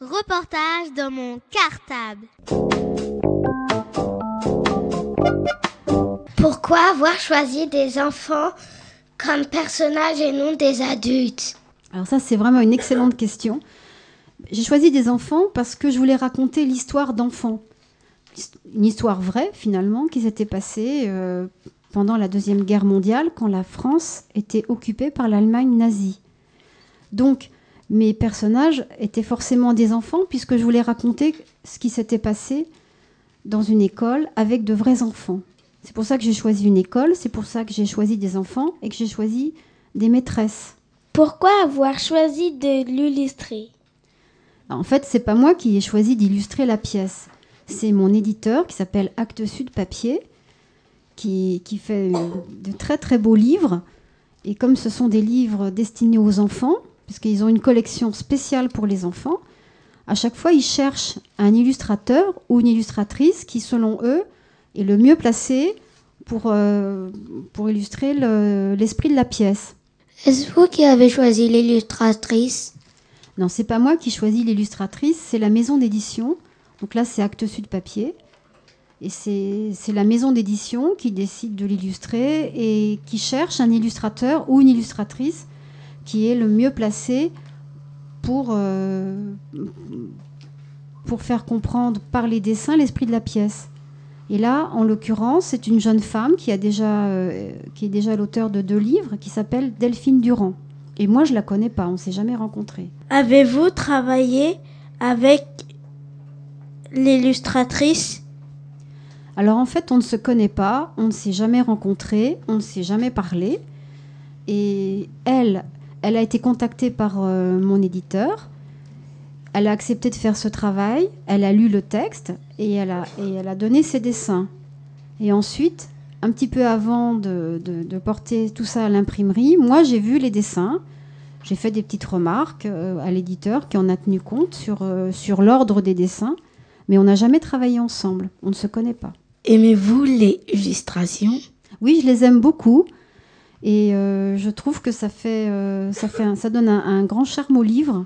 Reportage dans mon cartable. Pourquoi avoir choisi des enfants comme personnages et non des adultes Alors ça, c'est vraiment une excellente question. J'ai choisi des enfants parce que je voulais raconter l'histoire d'enfants. Une histoire vraie, finalement, qui s'était passée euh, pendant la Deuxième Guerre mondiale, quand la France était occupée par l'Allemagne nazie. Donc, mes personnages étaient forcément des enfants, puisque je voulais raconter ce qui s'était passé dans une école avec de vrais enfants. C'est pour ça que j'ai choisi une école, c'est pour ça que j'ai choisi des enfants et que j'ai choisi des maîtresses. Pourquoi avoir choisi de l'illustrer? En fait, c'est pas moi qui ai choisi d'illustrer la pièce. C'est mon éditeur qui s'appelle Actes Sud Papier, qui, qui fait de très très beaux livres. Et comme ce sont des livres destinés aux enfants, puisqu'ils ont une collection spéciale pour les enfants, à chaque fois, ils cherchent un illustrateur ou une illustratrice qui, selon eux, est le mieux placé pour, euh, pour illustrer l'esprit de la pièce. Est-ce vous qui avez choisi l'illustratrice? Non, c'est pas moi qui choisis l'illustratrice, c'est la maison d'édition. Donc là, c'est Actes Sud Papier. Et c'est la maison d'édition qui décide de l'illustrer et qui cherche un illustrateur ou une illustratrice qui est le mieux placé pour, euh, pour faire comprendre par les dessins l'esprit de la pièce. Et là, en l'occurrence, c'est une jeune femme qui, a déjà, euh, qui est déjà l'auteur de deux livres qui s'appelle Delphine Durand. Et moi, je la connais pas, on ne s'est jamais rencontrés. Avez-vous travaillé avec l'illustratrice? Alors en fait, on ne se connaît pas, on ne s'est jamais rencontrés, on ne s'est jamais parlé. Et elle, elle a été contactée par euh, mon éditeur. Elle a accepté de faire ce travail. Elle a lu le texte et elle a, et elle a donné ses dessins. Et ensuite, un petit peu avant de, porter tout ça à l'imprimerie, moi j'ai vu les dessins. J'ai fait des petites remarques euh, à l'éditeur qui en a tenu compte sur, euh, sur l'ordre des dessins. Mais on n'a jamais travaillé ensemble. On ne se connaît pas. Aimez-vous les illustrations? Oui, je les aime beaucoup. Et euh, je trouve que ça, fait, euh, ça, fait ça donne un, grand charme au livre.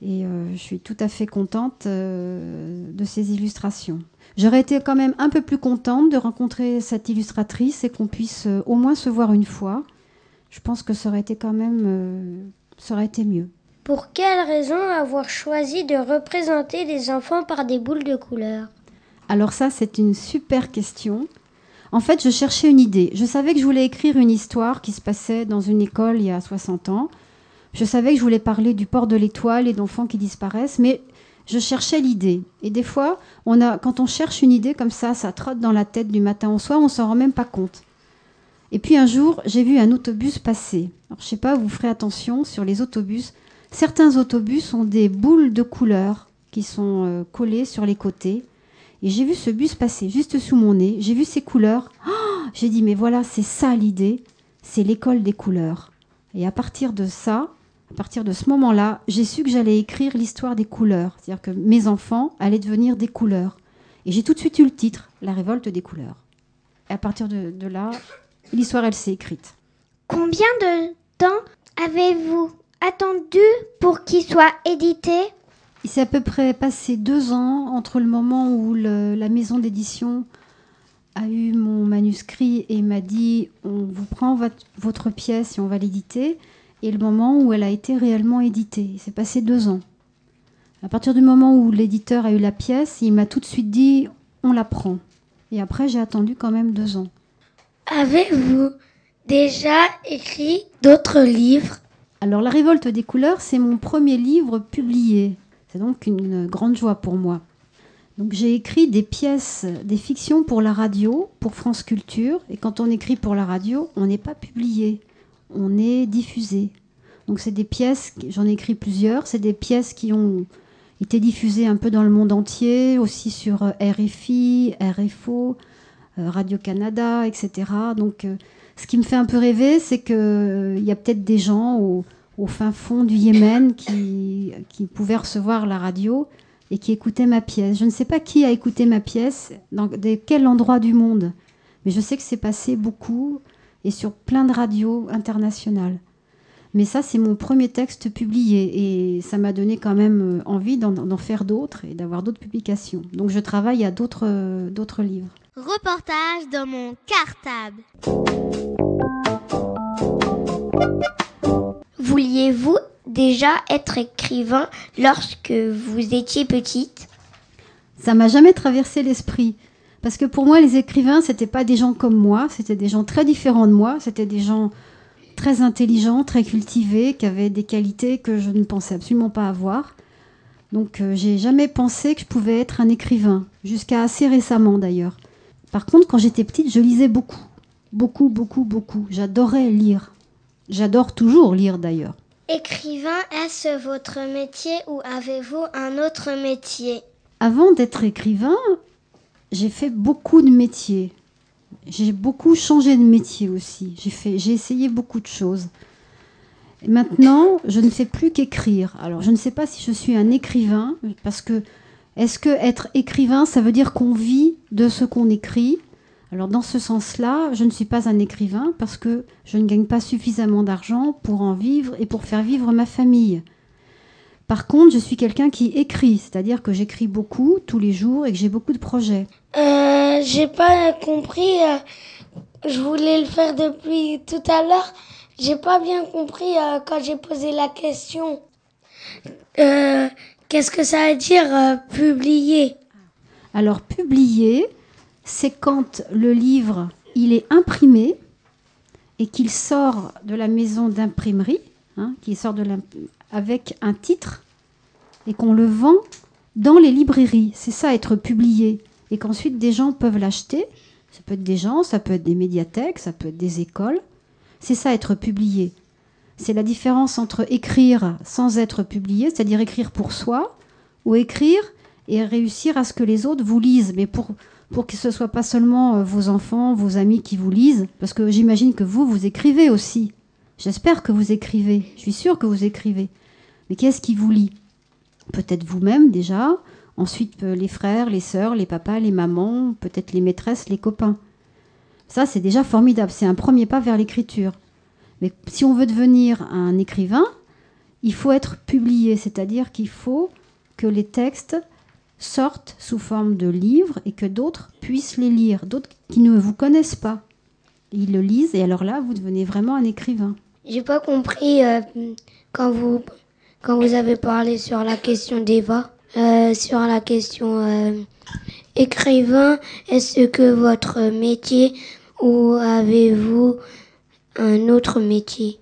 Et euh, je suis tout à fait contente de ces illustrations. J'aurais été quand même un peu plus contente de rencontrer cette illustratrice et qu'on puisse au moins se voir une fois. Je pense que ça aurait été quand même, ça aurait été mieux. Pour quelle raison avoir choisi de représenter des enfants par des boules de couleur Alors ça, c'est une super question. En fait, je cherchais une idée. Je savais que je voulais écrire une histoire qui se passait dans une école il y a 60 ans. Je savais que je voulais parler du port de l'étoile et d'enfants qui disparaissent, mais je cherchais l'idée. Et des fois, quand on cherche une idée comme ça, ça trotte dans la tête du matin au soir, on s'en rend même pas compte. Et puis un jour, j'ai vu un autobus passer. Alors, je sais pas, vous ferez attention sur les autobus. Certains autobus ont des boules de couleurs qui sont euh, collées sur les côtés. Et j'ai vu ce bus passer juste sous mon nez, j'ai vu ses couleurs. Oh, j'ai dit, mais voilà, c'est ça l'idée, c'est l'école des couleurs. Et à partir de ça, à partir de ce moment-là, j'ai su que j'allais écrire l'histoire des couleurs. C'est-à-dire que mes enfants allaient devenir des couleurs. Et j'ai tout de suite eu le titre, La révolte des couleurs. Et à partir de, de là, l'histoire, elle s'est écrite. Combien de temps avez-vous attendu pour qu'il soit édité? Il s'est à peu près passé deux ans entre le moment où la maison d'édition a eu mon manuscrit et m'a dit on vous prend votre, pièce et on va l'éditer, et le moment où elle a été réellement éditée. Il s'est passé deux ans. À partir du moment où l'éditeur a eu la pièce, il m'a tout de suite dit on la prend. Et après, j'ai attendu quand même deux ans. Avez-vous déjà écrit d'autres livres? Alors, La révolte des couleurs, c'est mon premier livre publié. C'est donc une grande joie pour moi. Donc j'ai écrit des pièces, des fictions pour la radio, pour France Culture. Et quand on écrit pour la radio, on n'est pas publié, on est diffusé. Donc c'est des pièces, j'en ai écrit plusieurs, c'est des pièces qui ont été diffusées un peu dans le monde entier, aussi sur euh, RFI, RFO, euh, Radio-Canada, etc. Donc euh, ce qui me fait un peu rêver, c'est qu'il y a peut-être des gens au, au fin fond du Yémen qui, pouvait recevoir la radio et qui écoutait ma pièce. Je ne sais pas qui a écouté ma pièce, dans quel endroit du monde, mais je sais que c'est passé beaucoup et sur plein de radios internationales. Mais ça, c'est mon premier texte publié et ça m'a donné quand même euh, envie d'en- faire d'autres et d'avoir d'autres publications. Donc je travaille à d'autres livres. Reportage dans mon cartable. Déjà être écrivain lorsque vous étiez petite? Ça m'a jamais traversé l'esprit. Parce que pour moi, les écrivains, c'était pas des gens comme moi, c'était des gens très différents de moi, c'était des gens très intelligents, très cultivés, qui avaient des qualités que je ne pensais absolument pas avoir. Donc, euh, j'ai jamais pensé que je pouvais être un écrivain, jusqu'à assez récemment d'ailleurs. Par contre, quand j'étais petite, je lisais beaucoup. Beaucoup, beaucoup, beaucoup. J'adorais lire. J'adore toujours lire d'ailleurs. Écrivain, est-ce votre métier ou avez-vous un autre métier? Avant d'être écrivain, j'ai fait beaucoup de métiers. J'ai beaucoup changé de métier aussi. J'ai fait, j'ai essayé beaucoup de choses. Et maintenant, je ne fais plus qu'écrire. Alors, je ne sais pas si je suis un écrivain, parce que est-ce que être écrivain, ça veut dire qu'on vit de ce qu'on écrit? Alors, dans ce sens-là, je ne suis pas un écrivain parce que je ne gagne pas suffisamment d'argent pour en vivre et pour faire vivre ma famille. Par contre, je suis quelqu'un qui écrit, c'est-à-dire que j'écris beaucoup tous les jours et que j'ai beaucoup de projets. Euh, j'ai pas compris. euh, je voulais le faire depuis tout à l'heure. J'ai pas bien compris euh, quand j'ai posé la question. Euh, Qu'est-ce que ça veut dire publier? Alors, publier, c'est quand le livre, il est imprimé et qu'il sort de la maison d'imprimerie, hein, qu'il sort avec un titre et qu'on le vend dans les librairies. C'est ça, être publié. Et qu'ensuite, des gens peuvent l'acheter. Ça peut être des gens, ça peut être des médiathèques, ça peut être des écoles. C'est ça, être publié. C'est la différence entre écrire sans être publié, c'est-à-dire écrire pour soi, ou écrire et réussir à ce que les autres vous lisent, mais pour, pour que ce soit pas seulement euh, vos enfants, vos amis qui vous lisent, parce que j'imagine que vous, vous écrivez aussi. J'espère que vous écrivez, je suis sûre que vous écrivez. Mais qui est-ce qui vous lit Peut-être vous-même déjà, ensuite euh, les frères, les sœurs, les papas, les mamans, peut-être les maîtresses, les copains. Ça, c'est déjà formidable, c'est un premier pas vers l'écriture. Mais si on veut devenir un écrivain, il faut être publié, c'est-à-dire qu'il faut que les textes sortent sous forme de livres et que d'autres puissent les lire, d'autres qui ne vous connaissent pas. Ils le lisent et alors là, vous devenez vraiment un écrivain. J'ai pas compris euh, quand vous quand vous avez parlé sur la question d'Eva, euh, sur la question euh, écrivain. Est-ce que votre métier ou avez-vous un autre métier?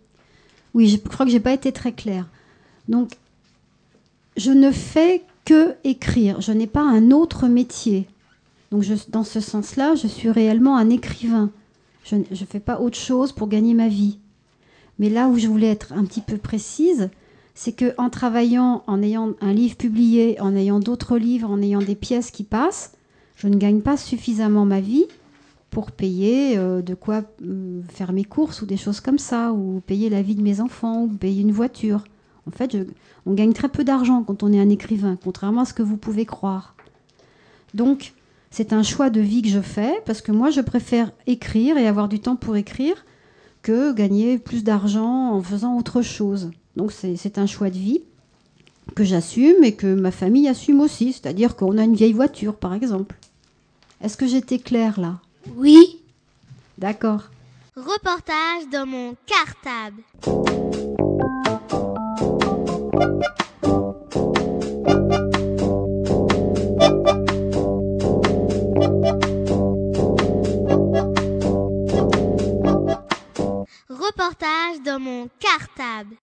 Oui, je crois que j'ai pas été très claire. Donc, je ne fais que écrire. Je n'ai pas un autre métier. Donc, je- dans ce sens-là, je suis réellement un écrivain. Je ne fais pas autre chose pour gagner ma vie. Mais là où je voulais être un petit peu précise, c'est que en travaillant, en ayant un livre publié, en ayant d'autres livres, en ayant des pièces qui passent, je ne gagne pas suffisamment ma vie pour payer euh, de quoi euh, faire mes courses ou des choses comme ça, ou payer la vie de mes enfants, ou payer une voiture. En fait, je- on gagne très peu d'argent quand on est un écrivain, contrairement à ce que vous pouvez croire. Donc, c'est un choix de vie que je fais, parce que moi, je préfère écrire et avoir du temps pour écrire que gagner plus d'argent en faisant autre chose. Donc, c'est c'est un choix de vie que j'assume et que ma famille assume aussi, c'est-à-dire qu'on a une vieille voiture, par exemple. Est-ce que j'étais claire là? Oui. D'accord. Reportage dans mon cartable. Cartable.